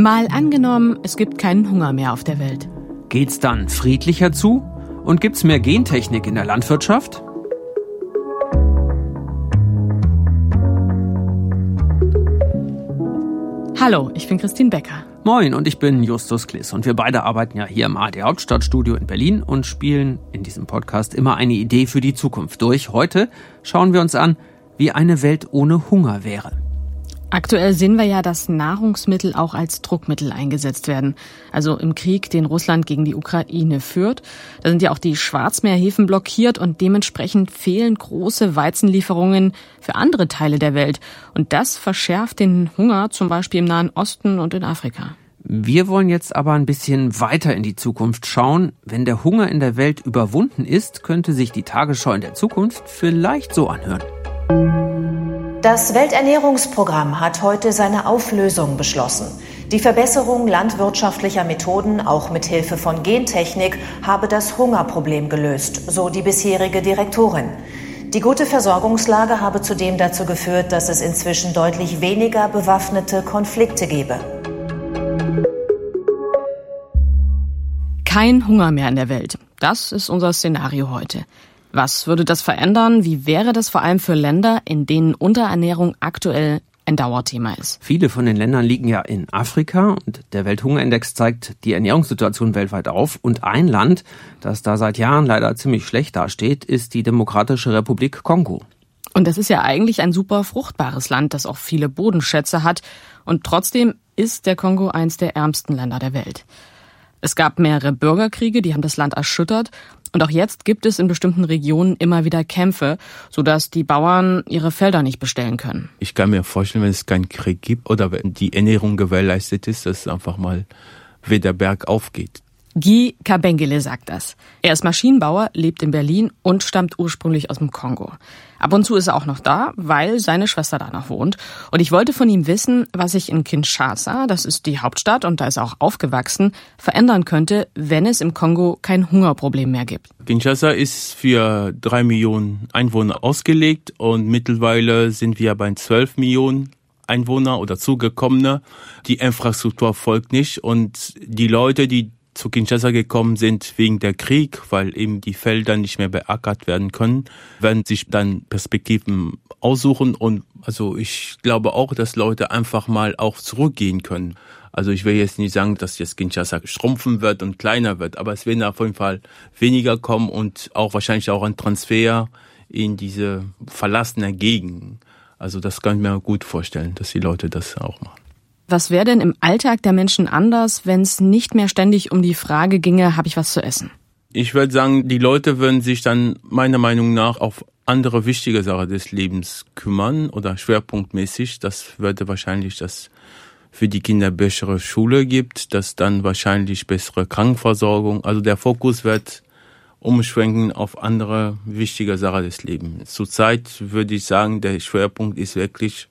Mal angenommen, es gibt keinen Hunger mehr auf der Welt. Geht's dann friedlicher zu? Und gibt's mehr Gentechnik in der Landwirtschaft? Hallo, ich bin Christine Becker. Moin, und ich bin Justus Kliss. Und wir beide arbeiten ja hier im AD Hauptstadtstudio in Berlin und spielen in diesem Podcast immer eine Idee für die Zukunft durch. Heute schauen wir uns an, wie eine Welt ohne Hunger wäre. Aktuell sehen wir ja, dass Nahrungsmittel auch als Druckmittel eingesetzt werden. Also im Krieg, den Russland gegen die Ukraine führt. Da sind ja auch die Schwarzmeerhäfen blockiert und dementsprechend fehlen große Weizenlieferungen für andere Teile der Welt. Und das verschärft den Hunger zum Beispiel im Nahen Osten und in Afrika. Wir wollen jetzt aber ein bisschen weiter in die Zukunft schauen. Wenn der Hunger in der Welt überwunden ist, könnte sich die Tagesschau in der Zukunft vielleicht so anhören. Das Welternährungsprogramm hat heute seine Auflösung beschlossen. Die Verbesserung landwirtschaftlicher Methoden, auch mit Hilfe von Gentechnik, habe das Hungerproblem gelöst, so die bisherige Direktorin. Die gute Versorgungslage habe zudem dazu geführt, dass es inzwischen deutlich weniger bewaffnete Konflikte gebe. Kein Hunger mehr in der Welt. Das ist unser Szenario heute. Was würde das verändern? Wie wäre das vor allem für Länder, in denen Unterernährung aktuell ein Dauerthema ist? Viele von den Ländern liegen ja in Afrika und der Welthungerindex zeigt die Ernährungssituation weltweit auf. Und ein Land, das da seit Jahren leider ziemlich schlecht dasteht, ist die Demokratische Republik Kongo. Und das ist ja eigentlich ein super fruchtbares Land, das auch viele Bodenschätze hat. Und trotzdem ist der Kongo eins der ärmsten Länder der Welt. Es gab mehrere Bürgerkriege, die haben das Land erschüttert. Und auch jetzt gibt es in bestimmten Regionen immer wieder Kämpfe, sodass die Bauern ihre Felder nicht bestellen können. Ich kann mir vorstellen, wenn es keinen Krieg gibt oder wenn die Ernährung gewährleistet ist, dass es einfach mal wieder bergauf geht. Guy Kabengele sagt das. Er ist Maschinenbauer, lebt in Berlin und stammt ursprünglich aus dem Kongo. Ab und zu ist er auch noch da, weil seine Schwester da noch wohnt. Und ich wollte von ihm wissen, was sich in Kinshasa, das ist die Hauptstadt und da ist er auch aufgewachsen, verändern könnte, wenn es im Kongo kein Hungerproblem mehr gibt. Kinshasa ist für drei Millionen Einwohner ausgelegt und mittlerweile sind wir bei zwölf Millionen Einwohner oder Zugekommene. Die Infrastruktur folgt nicht und die Leute, die zu Kinshasa gekommen sind wegen der Krieg, weil eben die Felder nicht mehr beackert werden können, werden sich dann Perspektiven aussuchen und also ich glaube auch, dass Leute einfach mal auch zurückgehen können. Also ich will jetzt nicht sagen, dass jetzt Kinshasa schrumpfen wird und kleiner wird, aber es werden auf jeden Fall weniger kommen und auch wahrscheinlich auch ein Transfer in diese verlassene Gegend. Also das kann ich mir gut vorstellen, dass die Leute das auch machen. Was wäre denn im Alltag der Menschen anders, wenn es nicht mehr ständig um die Frage ginge, habe ich was zu essen? Ich würde sagen, die Leute würden sich dann meiner Meinung nach auf andere wichtige Sachen des Lebens kümmern oder schwerpunktmäßig. Das würde wahrscheinlich das für die Kinder bessere Schule gibt, dass dann wahrscheinlich bessere Krankenversorgung. Also der Fokus wird umschwenken auf andere wichtige Sachen des Lebens. Zurzeit würde ich sagen, der Schwerpunkt ist wirklich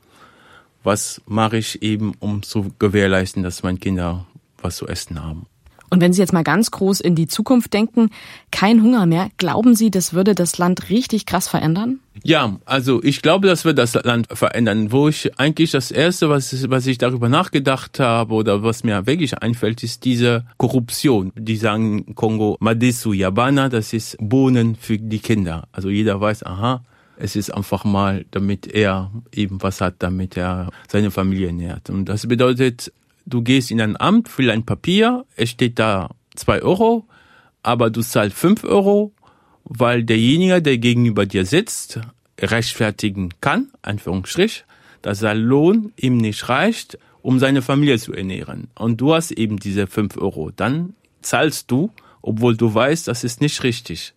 was mache ich eben, um zu gewährleisten, dass meine Kinder was zu essen haben. Und wenn Sie jetzt mal ganz groß in die Zukunft denken, kein Hunger mehr, glauben Sie, das würde das Land richtig krass verändern? Ja, also ich glaube, das wird das Land verändern. Wo ich eigentlich das Erste, was, was ich darüber nachgedacht habe oder was mir wirklich einfällt, ist diese Korruption. Die sagen Kongo Madesu Yabana, das ist Bohnen für die Kinder. Also jeder weiß, aha, es ist einfach mal, damit er eben was hat, damit er seine Familie ernährt. Und das bedeutet, du gehst in ein Amt, für ein Papier, es steht da zwei Euro, aber du zahlst fünf Euro, weil derjenige, der gegenüber dir sitzt, rechtfertigen kann, Anführungsstrich, dass sein Lohn ihm nicht reicht, um seine Familie zu ernähren. Und du hast eben diese fünf Euro. Dann zahlst du, obwohl du weißt, das ist nicht richtig.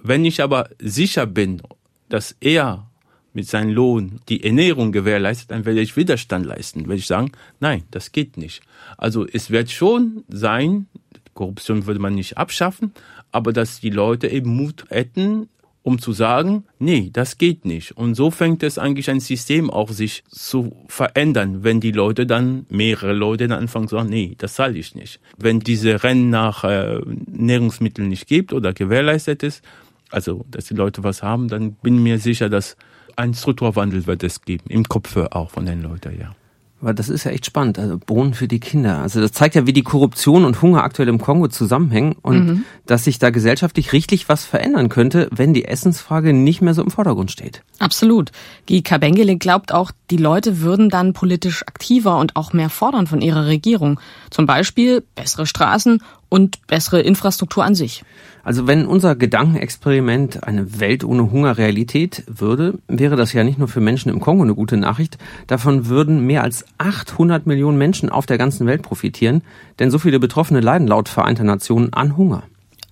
Wenn ich aber sicher bin dass er mit seinem Lohn die Ernährung gewährleistet, dann werde ich Widerstand leisten. Werde ich sagen, nein, das geht nicht. Also es wird schon sein, Korruption würde man nicht abschaffen, aber dass die Leute eben Mut hätten, um zu sagen, nee, das geht nicht. Und so fängt es eigentlich ein System auch sich zu verändern, wenn die Leute dann, mehrere Leute dann anfangen zu sagen, nee, das zahle ich nicht. Wenn diese Rennen nach äh, Nahrungsmitteln nicht gibt oder gewährleistet ist, also dass die Leute was haben, dann bin ich mir sicher, dass ein Strukturwandel wird es geben, im Kopf auch von den Leuten, ja. Aber das ist ja echt spannend. Also Bohnen für die Kinder. Also das zeigt ja, wie die Korruption und Hunger aktuell im Kongo zusammenhängen und mhm. dass sich da gesellschaftlich richtig was verändern könnte, wenn die Essensfrage nicht mehr so im Vordergrund steht. Absolut. Guy Kabengele glaubt auch, die Leute würden dann politisch aktiver und auch mehr fordern von ihrer Regierung. Zum Beispiel bessere Straßen und bessere Infrastruktur an sich. Also wenn unser Gedankenexperiment eine Welt ohne Hunger Realität würde, wäre das ja nicht nur für Menschen im Kongo eine gute Nachricht, davon würden mehr als 800 Millionen Menschen auf der ganzen Welt profitieren, denn so viele Betroffene leiden laut Vereinter Nationen an Hunger.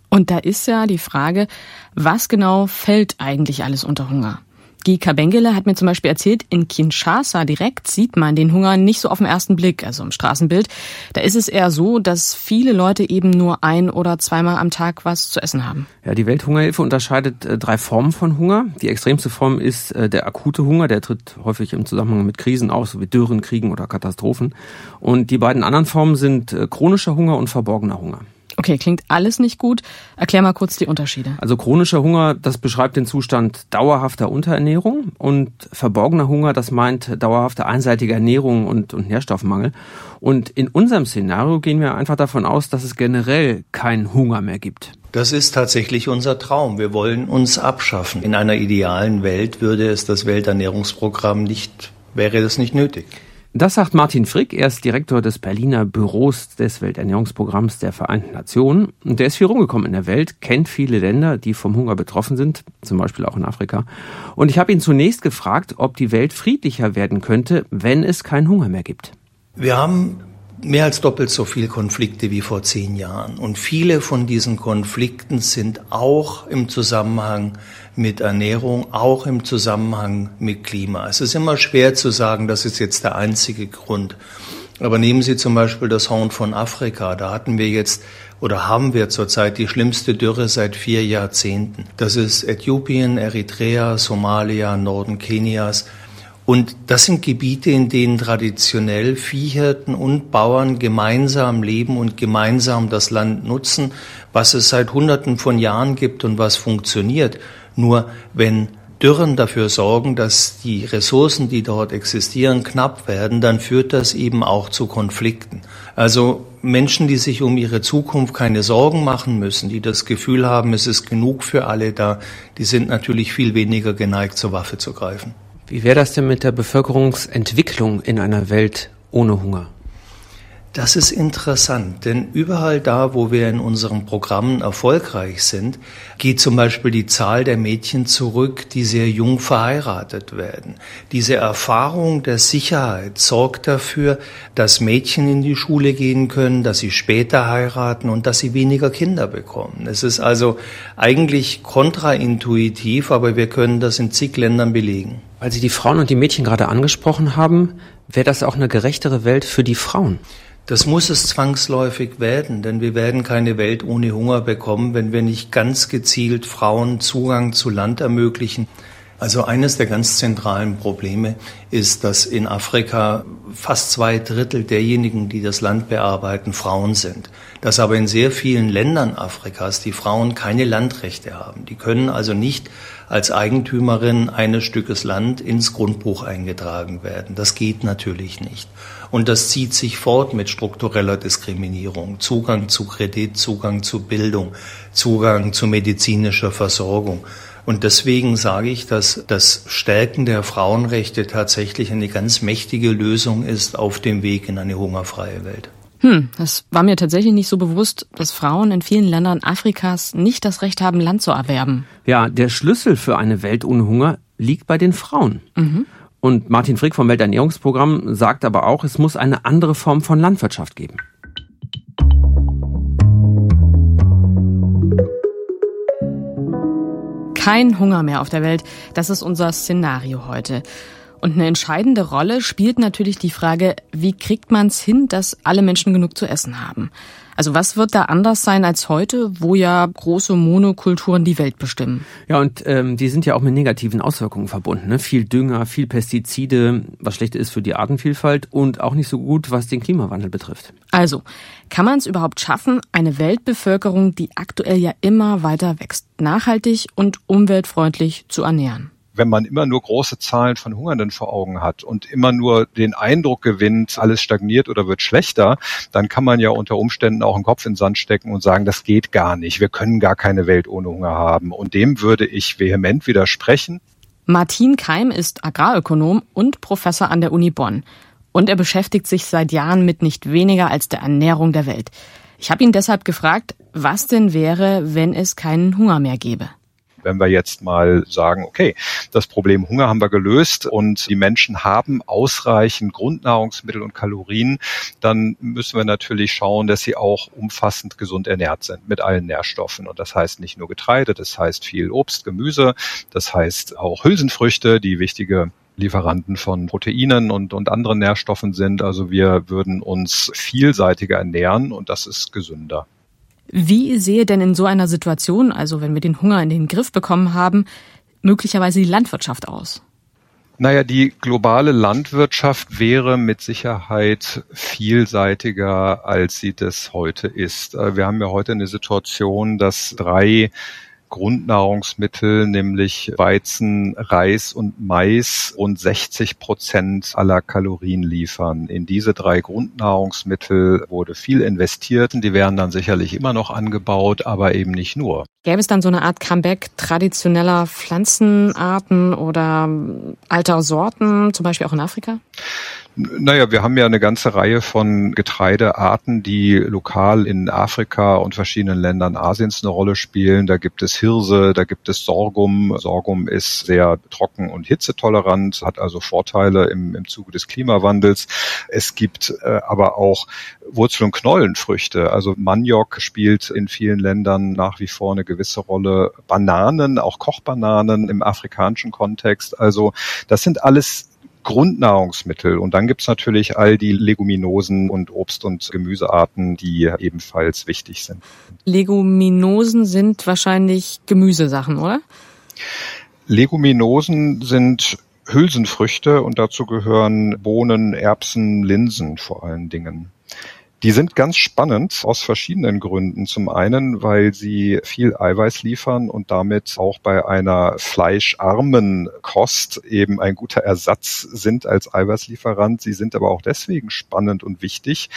Und da ist ja die Frage, was genau fällt eigentlich alles unter Hunger? Guy Kabengele hat mir zum Beispiel erzählt, in Kinshasa direkt sieht man den Hunger nicht so auf den ersten Blick, also im Straßenbild. Da ist es eher so, dass viele Leute eben nur ein oder zweimal am Tag was zu essen haben. Ja, die Welthungerhilfe unterscheidet äh, drei Formen von Hunger. Die extremste Form ist äh, der akute Hunger, der tritt häufig im Zusammenhang mit Krisen auf, so wie Dürren, Kriegen oder Katastrophen. Und die beiden anderen Formen sind äh, chronischer Hunger und verborgener Hunger. Okay, klingt alles nicht gut. Erklär mal kurz die Unterschiede. Also chronischer Hunger, das beschreibt den Zustand dauerhafter Unterernährung und verborgener Hunger, das meint dauerhafte einseitige Ernährung und, und Nährstoffmangel. Und in unserem Szenario gehen wir einfach davon aus, dass es generell keinen Hunger mehr gibt. Das ist tatsächlich unser Traum. Wir wollen uns abschaffen. In einer idealen Welt würde es das Welternährungsprogramm nicht, wäre das nicht nötig. Das sagt Martin Frick, er ist Direktor des Berliner Büros des Welternährungsprogramms der Vereinten Nationen. Und der ist viel rumgekommen in der Welt, kennt viele Länder, die vom Hunger betroffen sind, zum Beispiel auch in Afrika. Und ich habe ihn zunächst gefragt, ob die Welt friedlicher werden könnte, wenn es keinen Hunger mehr gibt. Wir haben mehr als doppelt so viele Konflikte wie vor zehn Jahren. Und viele von diesen Konflikten sind auch im Zusammenhang mit Ernährung, auch im Zusammenhang mit Klima. Es ist immer schwer zu sagen, das ist jetzt der einzige Grund. Aber nehmen Sie zum Beispiel das Horn von Afrika. Da hatten wir jetzt oder haben wir zurzeit die schlimmste Dürre seit vier Jahrzehnten. Das ist Äthiopien, Eritrea, Somalia, Norden Kenias. Und das sind Gebiete, in denen traditionell Viehhirten und Bauern gemeinsam leben und gemeinsam das Land nutzen, was es seit Hunderten von Jahren gibt und was funktioniert. Nur wenn Dürren dafür sorgen, dass die Ressourcen, die dort existieren, knapp werden, dann führt das eben auch zu Konflikten. Also Menschen, die sich um ihre Zukunft keine Sorgen machen müssen, die das Gefühl haben, es ist genug für alle da, die sind natürlich viel weniger geneigt, zur Waffe zu greifen. Wie wäre das denn mit der Bevölkerungsentwicklung in einer Welt ohne Hunger? Das ist interessant, denn überall da, wo wir in unseren Programmen erfolgreich sind, geht zum Beispiel die Zahl der Mädchen zurück, die sehr jung verheiratet werden. Diese Erfahrung der Sicherheit sorgt dafür, dass Mädchen in die Schule gehen können, dass sie später heiraten und dass sie weniger Kinder bekommen. Es ist also eigentlich kontraintuitiv, aber wir können das in zig Ländern belegen. Weil Sie die Frauen und die Mädchen gerade angesprochen haben, wäre das auch eine gerechtere Welt für die Frauen? Das muss es zwangsläufig werden, denn wir werden keine Welt ohne Hunger bekommen, wenn wir nicht ganz gezielt Frauen Zugang zu Land ermöglichen. Also eines der ganz zentralen Probleme ist, dass in Afrika fast zwei Drittel derjenigen, die das Land bearbeiten, Frauen sind. Dass aber in sehr vielen Ländern Afrikas die Frauen keine Landrechte haben. Die können also nicht als Eigentümerin eines Stückes Land ins Grundbuch eingetragen werden. Das geht natürlich nicht. Und das zieht sich fort mit struktureller Diskriminierung. Zugang zu Kredit, Zugang zu Bildung, Zugang zu medizinischer Versorgung. Und deswegen sage ich, dass das Stärken der Frauenrechte tatsächlich eine ganz mächtige Lösung ist auf dem Weg in eine hungerfreie Welt. Hm, das war mir tatsächlich nicht so bewusst, dass Frauen in vielen Ländern Afrikas nicht das Recht haben, Land zu erwerben. Ja, der Schlüssel für eine Welt ohne Hunger liegt bei den Frauen. Mhm. Und Martin Frick vom Welternährungsprogramm sagt aber auch, es muss eine andere Form von Landwirtschaft geben. Kein Hunger mehr auf der Welt, das ist unser Szenario heute. Und eine entscheidende Rolle spielt natürlich die Frage, wie kriegt man es hin, dass alle Menschen genug zu essen haben? Also was wird da anders sein als heute, wo ja große Monokulturen die Welt bestimmen? Ja, und ähm, die sind ja auch mit negativen Auswirkungen verbunden. Ne? Viel Dünger, viel Pestizide, was schlecht ist für die Artenvielfalt und auch nicht so gut, was den Klimawandel betrifft. Also, kann man es überhaupt schaffen, eine Weltbevölkerung, die aktuell ja immer weiter wächst, nachhaltig und umweltfreundlich zu ernähren? Wenn man immer nur große Zahlen von Hungernden vor Augen hat und immer nur den Eindruck gewinnt, alles stagniert oder wird schlechter, dann kann man ja unter Umständen auch einen Kopf in den Sand stecken und sagen, das geht gar nicht. Wir können gar keine Welt ohne Hunger haben. Und dem würde ich vehement widersprechen. Martin Keim ist Agrarökonom und Professor an der Uni Bonn. Und er beschäftigt sich seit Jahren mit nicht weniger als der Ernährung der Welt. Ich habe ihn deshalb gefragt, was denn wäre, wenn es keinen Hunger mehr gäbe. Wenn wir jetzt mal sagen, okay, das Problem Hunger haben wir gelöst und die Menschen haben ausreichend Grundnahrungsmittel und Kalorien, dann müssen wir natürlich schauen, dass sie auch umfassend gesund ernährt sind mit allen Nährstoffen. Und das heißt nicht nur Getreide, das heißt viel Obst, Gemüse, das heißt auch Hülsenfrüchte, die wichtige Lieferanten von Proteinen und, und anderen Nährstoffen sind. Also wir würden uns vielseitiger ernähren und das ist gesünder. Wie sehe denn in so einer Situation, also wenn wir den Hunger in den Griff bekommen haben, möglicherweise die Landwirtschaft aus? Naja, die globale Landwirtschaft wäre mit Sicherheit vielseitiger, als sie das heute ist. Äh, wir haben ja heute eine Situation, dass drei Grundnahrungsmittel, nämlich Weizen, Reis und Mais, rund 60 Prozent aller Kalorien liefern. In diese drei Grundnahrungsmittel wurde viel investiert und die werden dann sicherlich immer noch angebaut, aber eben nicht nur. Gäbe es dann so eine Art Comeback traditioneller Pflanzenarten oder alter Sorten, zum Beispiel auch in Afrika? Naja, wir haben ja eine ganze Reihe von Getreidearten, die lokal in Afrika und verschiedenen Ländern Asiens eine Rolle spielen. Da gibt es Hirse, da gibt es Sorghum. Sorghum ist sehr trocken und hitzetolerant, hat also Vorteile im, im Zuge des Klimawandels. Es gibt äh, aber auch Wurzel- und Knollenfrüchte. Also Maniok spielt in vielen Ländern nach wie vor eine gewisse Rolle. Bananen, auch Kochbananen im afrikanischen Kontext. Also das sind alles Grundnahrungsmittel. Und dann gibt's natürlich all die Leguminosen und Obst- und Gemüsearten, die ebenfalls wichtig sind. Leguminosen sind wahrscheinlich Gemüsesachen, oder? Leguminosen sind Hülsenfrüchte und dazu gehören Bohnen, Erbsen, Linsen vor allen Dingen. Die sind ganz spannend aus verschiedenen Gründen. Zum einen, weil sie viel Eiweiß liefern und damit auch bei einer fleischarmen Kost eben ein guter Ersatz sind als Eiweißlieferant. Sie sind aber auch deswegen spannend und wichtig,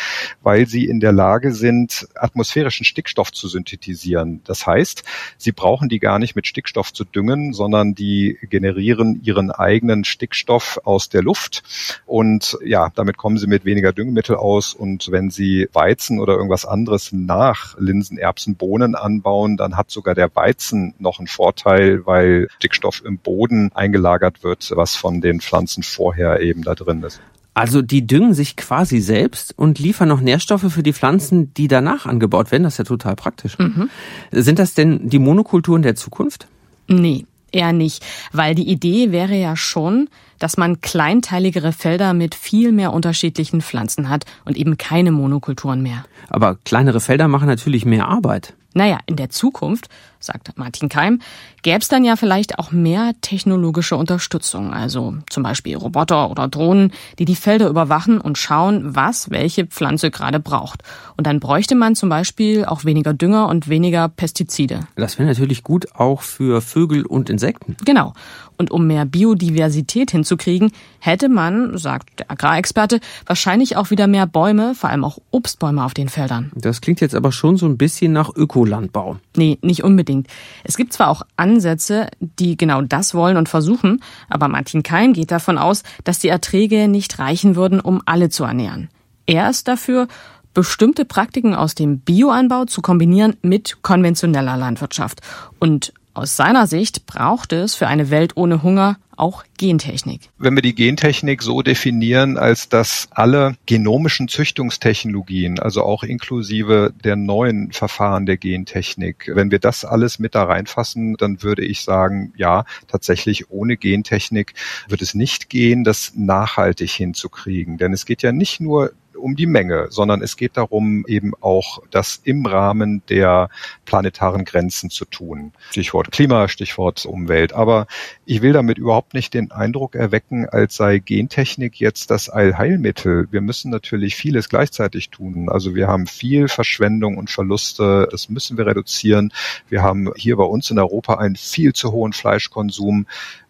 weil sie in der Lage sind, atmosphärischen Stickstoff zu synthetisieren. Das heißt, sie brauchen die gar nicht mit Stickstoff zu düngen, sondern die generieren ihren eigenen Stickstoff aus der Luft. Und ja, damit kommen sie mit weniger Düngemittel aus. Und wenn sie Weizen oder irgendwas anderes nach Linsen, Erbsen, Bohnen anbauen, dann hat sogar der Weizen noch einen Vorteil, weil Stickstoff im Boden eingelagert wird, was von den Pflanzen vorher eben da drin ist. Also die düngen sich quasi selbst und liefern noch Nährstoffe für die Pflanzen, die danach angebaut werden. Das ist ja total praktisch. Mhm. Sind das denn die Monokulturen der Zukunft? Nee, eher nicht, weil die Idee wäre ja schon, dass man kleinteiligere Felder mit viel mehr unterschiedlichen Pflanzen hat und eben keine Monokulturen mehr. Aber kleinere Felder machen natürlich mehr Arbeit. Naja, in der Zukunft, sagt Martin Keim, gäbe es dann ja vielleicht auch mehr technologische Unterstützung, also zum Beispiel Roboter oder Drohnen, die die Felder überwachen und schauen, was welche Pflanze gerade braucht. Und dann bräuchte man zum Beispiel auch weniger Dünger und weniger Pestizide. Das wäre natürlich gut auch für Vögel und Insekten. Genau. Und um mehr Biodiversität hinzukriegen, hätte man, sagt der Agrarexperte, wahrscheinlich auch wieder mehr Bäume, vor allem auch Obstbäume auf den Feldern. Das klingt jetzt aber schon so ein bisschen nach Ökolandbau. Nee, nicht unbedingt. Es gibt zwar auch Ansätze, die genau das wollen und versuchen, aber Martin Keim geht davon aus, dass die Erträge nicht reichen würden, um alle zu ernähren. Er ist dafür, bestimmte Praktiken aus dem Bioanbau zu kombinieren mit konventioneller Landwirtschaft. Und aus seiner Sicht braucht es für eine Welt ohne Hunger auch Gentechnik. Wenn wir die Gentechnik so definieren, als dass alle genomischen Züchtungstechnologien, also auch inklusive der neuen Verfahren der Gentechnik, wenn wir das alles mit da reinfassen, dann würde ich sagen, ja, tatsächlich ohne Gentechnik wird es nicht gehen, das nachhaltig hinzukriegen. Denn es geht ja nicht nur um die Menge, sondern es geht darum, eben auch das im Rahmen der planetaren Grenzen zu tun. Stichwort Klima, Stichwort Umwelt. Aber ich will damit überhaupt nicht den Eindruck erwecken, als sei Gentechnik jetzt das Allheilmittel. Wir müssen natürlich vieles gleichzeitig tun. Also wir haben viel Verschwendung und Verluste. Das müssen wir reduzieren. Wir haben hier bei uns in Europa einen viel zu hohen Fleischkonsum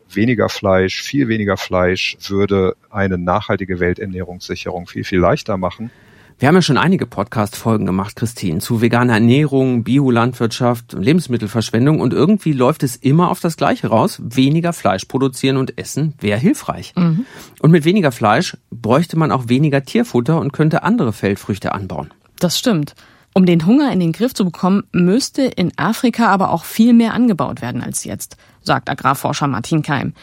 weniger Fleisch, viel weniger Fleisch würde eine nachhaltige Welternährungssicherung viel, viel leichter machen. Wir haben ja schon einige Podcast-Folgen gemacht, Christine, zu veganer Ernährung, Biolandwirtschaft, Lebensmittelverschwendung und irgendwie läuft es immer auf das Gleiche raus. Weniger Fleisch produzieren und essen wäre hilfreich. Mhm. Und mit weniger Fleisch bräuchte man auch weniger Tierfutter und könnte andere Feldfrüchte anbauen. Das stimmt. Um den Hunger in den Griff zu bekommen, müsste in Afrika aber auch viel mehr angebaut werden als jetzt, sagt Agrarforscher Martin Keim.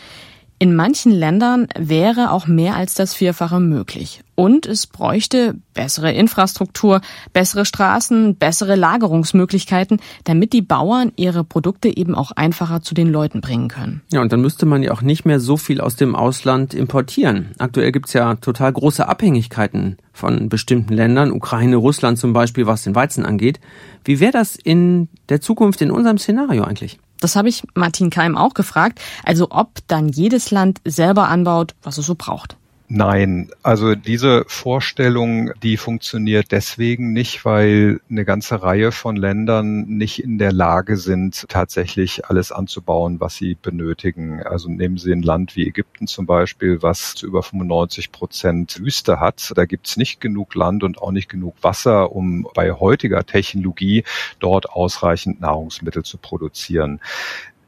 In manchen Ländern wäre auch mehr als das Vierfache möglich. Und es bräuchte bessere Infrastruktur, bessere Straßen, bessere Lagerungsmöglichkeiten, damit die Bauern ihre Produkte eben auch einfacher zu den Leuten bringen können. Ja, und dann müsste man ja auch nicht mehr so viel aus dem Ausland importieren. Aktuell gibt's ja total große Abhängigkeiten von bestimmten Ländern, Ukraine, Russland zum Beispiel, was den Weizen angeht. Wie wäre das in der Zukunft in unserem Szenario eigentlich? Das habe ich Martin Keim auch gefragt. Also ob dann jedes Land selber anbaut, was es so braucht. Nein, also diese Vorstellung, die funktioniert deswegen nicht, weil eine ganze Reihe von Ländern nicht in der Lage sind, tatsächlich alles anzubauen, was sie benötigen. Also nehmen Sie ein Land wie Ägypten zum Beispiel, was zu über 95 Prozent Wüste hat. Da gibt's nicht genug Land und auch nicht genug Wasser, um bei heutiger Technologie dort ausreichend Nahrungsmittel zu produzieren.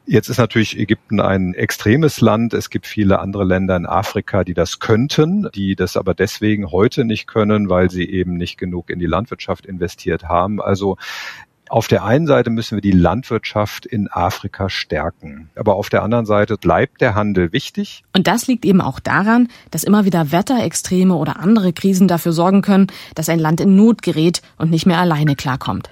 Jetzt ist natürlich Ägypten ein extremes Land. Es gibt viele andere Länder in Afrika, die das könnten, die das aber deswegen heute nicht können, weil sie eben nicht genug in die Landwirtschaft investiert haben. Also auf der einen Seite müssen wir die Landwirtschaft in Afrika stärken. Aber auf der anderen Seite bleibt der Handel wichtig. Und das liegt eben auch daran, dass immer wieder Wetterextreme oder andere Krisen dafür sorgen können, dass ein Land in Not gerät und nicht mehr alleine klarkommt.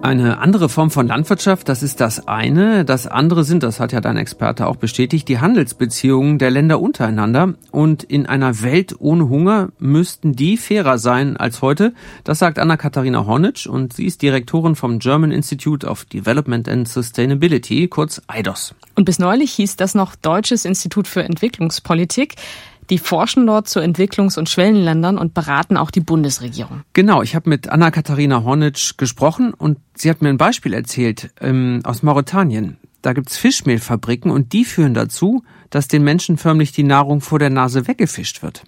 Eine andere Form von Landwirtschaft, das ist das eine. Das andere sind, das hat ja dein Experte auch bestätigt, die Handelsbeziehungen der Länder untereinander. Und in einer Welt ohne Hunger müssten die fairer sein als heute. Das sagt Anna-Katharina Hornitsch und sie ist Direktorin vom German Institute of Development and Sustainability, kurz EIDOS. Und bis neulich hieß das noch Deutsches Institut für Entwicklungspolitik. Die forschen dort zu Entwicklungs- und Schwellenländern und beraten auch die Bundesregierung. Genau, ich habe mit Anna-Katharina Hornitsch gesprochen und sie hat mir ein Beispiel erzählt ähm, aus Mauretanien. Da gibt's Fischmehlfabriken und die führen dazu, dass den Menschen förmlich die Nahrung vor der Nase weggefischt wird.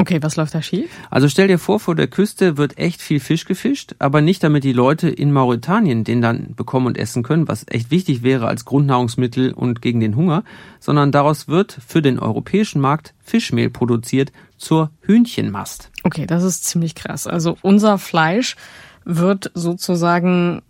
Okay, was läuft da schief? Also stell dir vor, vor der Küste wird echt viel Fisch gefischt, aber nicht damit die Leute in Mauretanien den dann bekommen und essen können, was echt wichtig wäre als Grundnahrungsmittel und gegen den Hunger, sondern daraus wird für den europäischen Markt Fischmehl produziert zur Hühnchenmast. Okay, das ist ziemlich krass. Also unser Fleisch wird sozusagen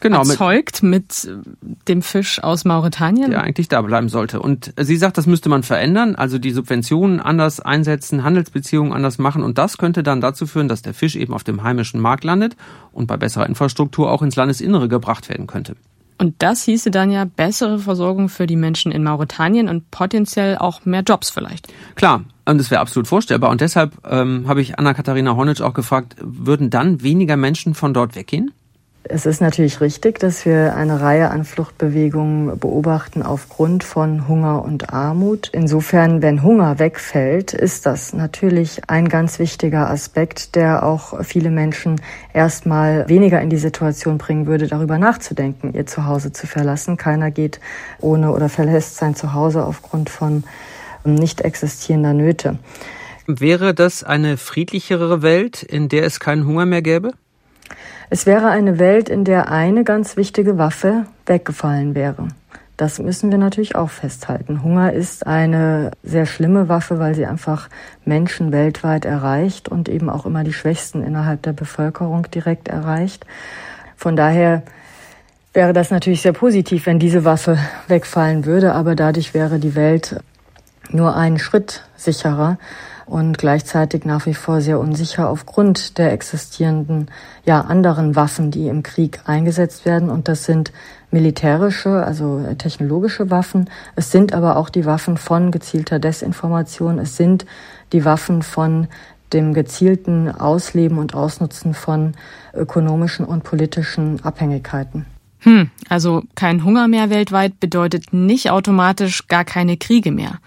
genau, erzeugt mit, mit, dem Fisch aus Mauretanien? Der eigentlich da bleiben sollte. Und sie sagt, das müsste man verändern, also die Subventionen anders einsetzen, Handelsbeziehungen anders machen und das könnte dann dazu führen, dass der Fisch eben auf dem heimischen Markt landet und bei besserer Infrastruktur auch ins Landesinnere gebracht werden könnte. Und das hieße dann ja bessere Versorgung für die Menschen in Mauretanien und potenziell auch mehr Jobs vielleicht. Klar, und das wäre absolut vorstellbar. Und deshalb ähm, habe ich Anna-Katharina Hornitsch auch gefragt, würden dann weniger Menschen von dort weggehen? Es ist natürlich richtig, dass wir eine Reihe an Fluchtbewegungen beobachten aufgrund von Hunger und Armut. Insofern, wenn Hunger wegfällt, ist das natürlich ein ganz wichtiger Aspekt, der auch viele Menschen erstmal weniger in die Situation bringen würde, darüber nachzudenken, ihr Zuhause zu verlassen. Keiner geht ohne oder verlässt sein Zuhause aufgrund von nicht existierender Nöte. Wäre das eine friedlichere Welt, in der es keinen Hunger mehr gäbe? Es wäre eine Welt, in der eine ganz wichtige Waffe weggefallen wäre. Das müssen wir natürlich auch festhalten. Hunger ist eine sehr schlimme Waffe, weil sie einfach Menschen weltweit erreicht und eben auch immer die Schwächsten innerhalb der Bevölkerung direkt erreicht. Von daher wäre das natürlich sehr positiv, wenn diese Waffe wegfallen würde, aber dadurch wäre die Welt nur einen Schritt sicherer und gleichzeitig nach wie vor sehr unsicher aufgrund der existierenden, ja, anderen Waffen, die im Krieg eingesetzt werden. Und das sind militärische, also technologische Waffen. Es sind aber auch die Waffen von gezielter Desinformation. Es sind die Waffen von dem gezielten Ausleben und Ausnutzen von ökonomischen und politischen Abhängigkeiten. Hm, also kein Hunger mehr weltweit bedeutet nicht automatisch gar keine Kriege mehr.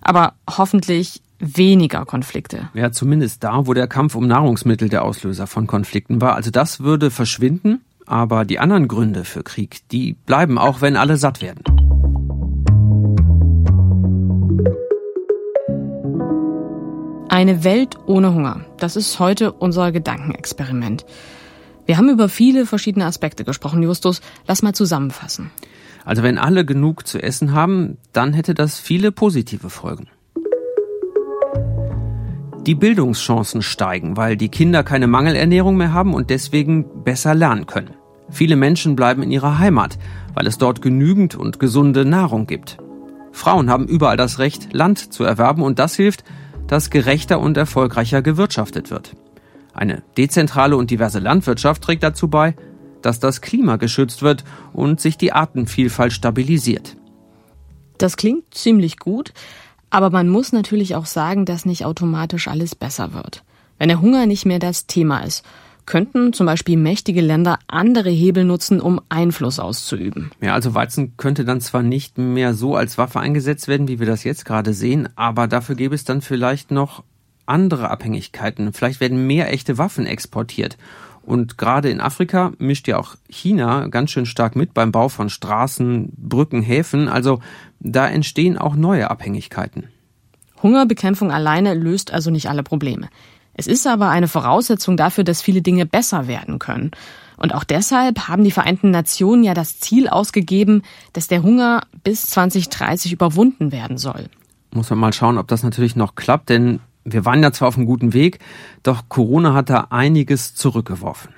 Aber hoffentlich weniger Konflikte. Ja, zumindest da, wo der Kampf um Nahrungsmittel der Auslöser von Konflikten war. Also das würde verschwinden. Aber die anderen Gründe für Krieg, die bleiben auch, wenn alle satt werden. Eine Welt ohne Hunger. Das ist heute unser Gedankenexperiment. Wir haben über viele verschiedene Aspekte gesprochen, Justus. Lass mal zusammenfassen. Also wenn alle genug zu essen haben, dann hätte das viele positive Folgen. Die Bildungschancen steigen, weil die Kinder keine Mangelernährung mehr haben und deswegen besser lernen können. Viele Menschen bleiben in ihrer Heimat, weil es dort genügend und gesunde Nahrung gibt. Frauen haben überall das Recht, Land zu erwerben und das hilft, dass gerechter und erfolgreicher gewirtschaftet wird. Eine dezentrale und diverse Landwirtschaft trägt dazu bei, dass das Klima geschützt wird und sich die Artenvielfalt stabilisiert. Das klingt ziemlich gut, aber man muss natürlich auch sagen, dass nicht automatisch alles besser wird. Wenn der Hunger nicht mehr das Thema ist, könnten zum Beispiel mächtige Länder andere Hebel nutzen, um Einfluss auszuüben. Ja, also Weizen könnte dann zwar nicht mehr so als Waffe eingesetzt werden, wie wir das jetzt gerade sehen, aber dafür gäbe es dann vielleicht noch andere Abhängigkeiten. Vielleicht werden mehr echte Waffen exportiert. Und gerade in Afrika mischt ja auch China ganz schön stark mit beim Bau von Straßen, Brücken, Häfen. Also da entstehen auch neue Abhängigkeiten. Hungerbekämpfung alleine löst also nicht alle Probleme. Es ist aber eine Voraussetzung dafür, dass viele Dinge besser werden können. Und auch deshalb haben die Vereinten Nationen ja das Ziel ausgegeben, dass der Hunger bis 2030 überwunden werden soll. Muss man mal schauen, ob das natürlich noch klappt, denn wir waren ja zwar auf einem guten Weg, doch Corona hat da einiges zurückgeworfen.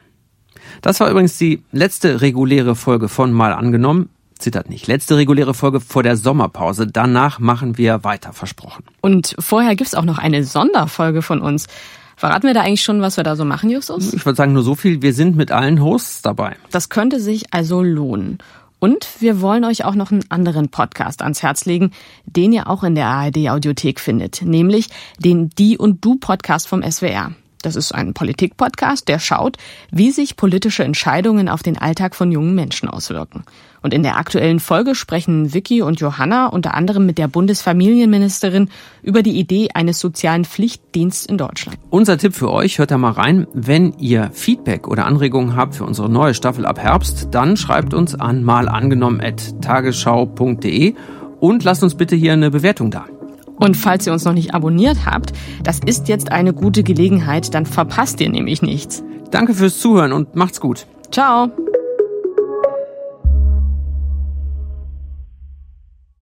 Das war übrigens die letzte reguläre Folge von Mal angenommen. Zittert nicht. Letzte reguläre Folge vor der Sommerpause. Danach machen wir weiter, versprochen. Und vorher gibt's auch noch eine Sonderfolge von uns. Verraten wir da eigentlich schon, was wir da so machen, Justus? Ich würde sagen nur so viel. Wir sind mit allen Hosts dabei. Das könnte sich also lohnen. Und wir wollen euch auch noch einen anderen Podcast ans Herz legen, den ihr auch in der ARD Audiothek findet, nämlich den Die und Du Podcast vom SWR. Das ist ein Politik-Podcast, der schaut, wie sich politische Entscheidungen auf den Alltag von jungen Menschen auswirken. Und in der aktuellen Folge sprechen Vicky und Johanna unter anderem mit der Bundesfamilienministerin über die Idee eines sozialen Pflichtdienstes in Deutschland. Unser Tipp für euch, hört da mal rein. Wenn ihr Feedback oder Anregungen habt für unsere neue Staffel ab Herbst, dann schreibt uns an malangenommen.tagesschau.de und lasst uns bitte hier eine Bewertung da. Und falls ihr uns noch nicht abonniert habt, das ist jetzt eine gute Gelegenheit, dann verpasst ihr nämlich nichts. Danke fürs Zuhören und macht's gut. Ciao.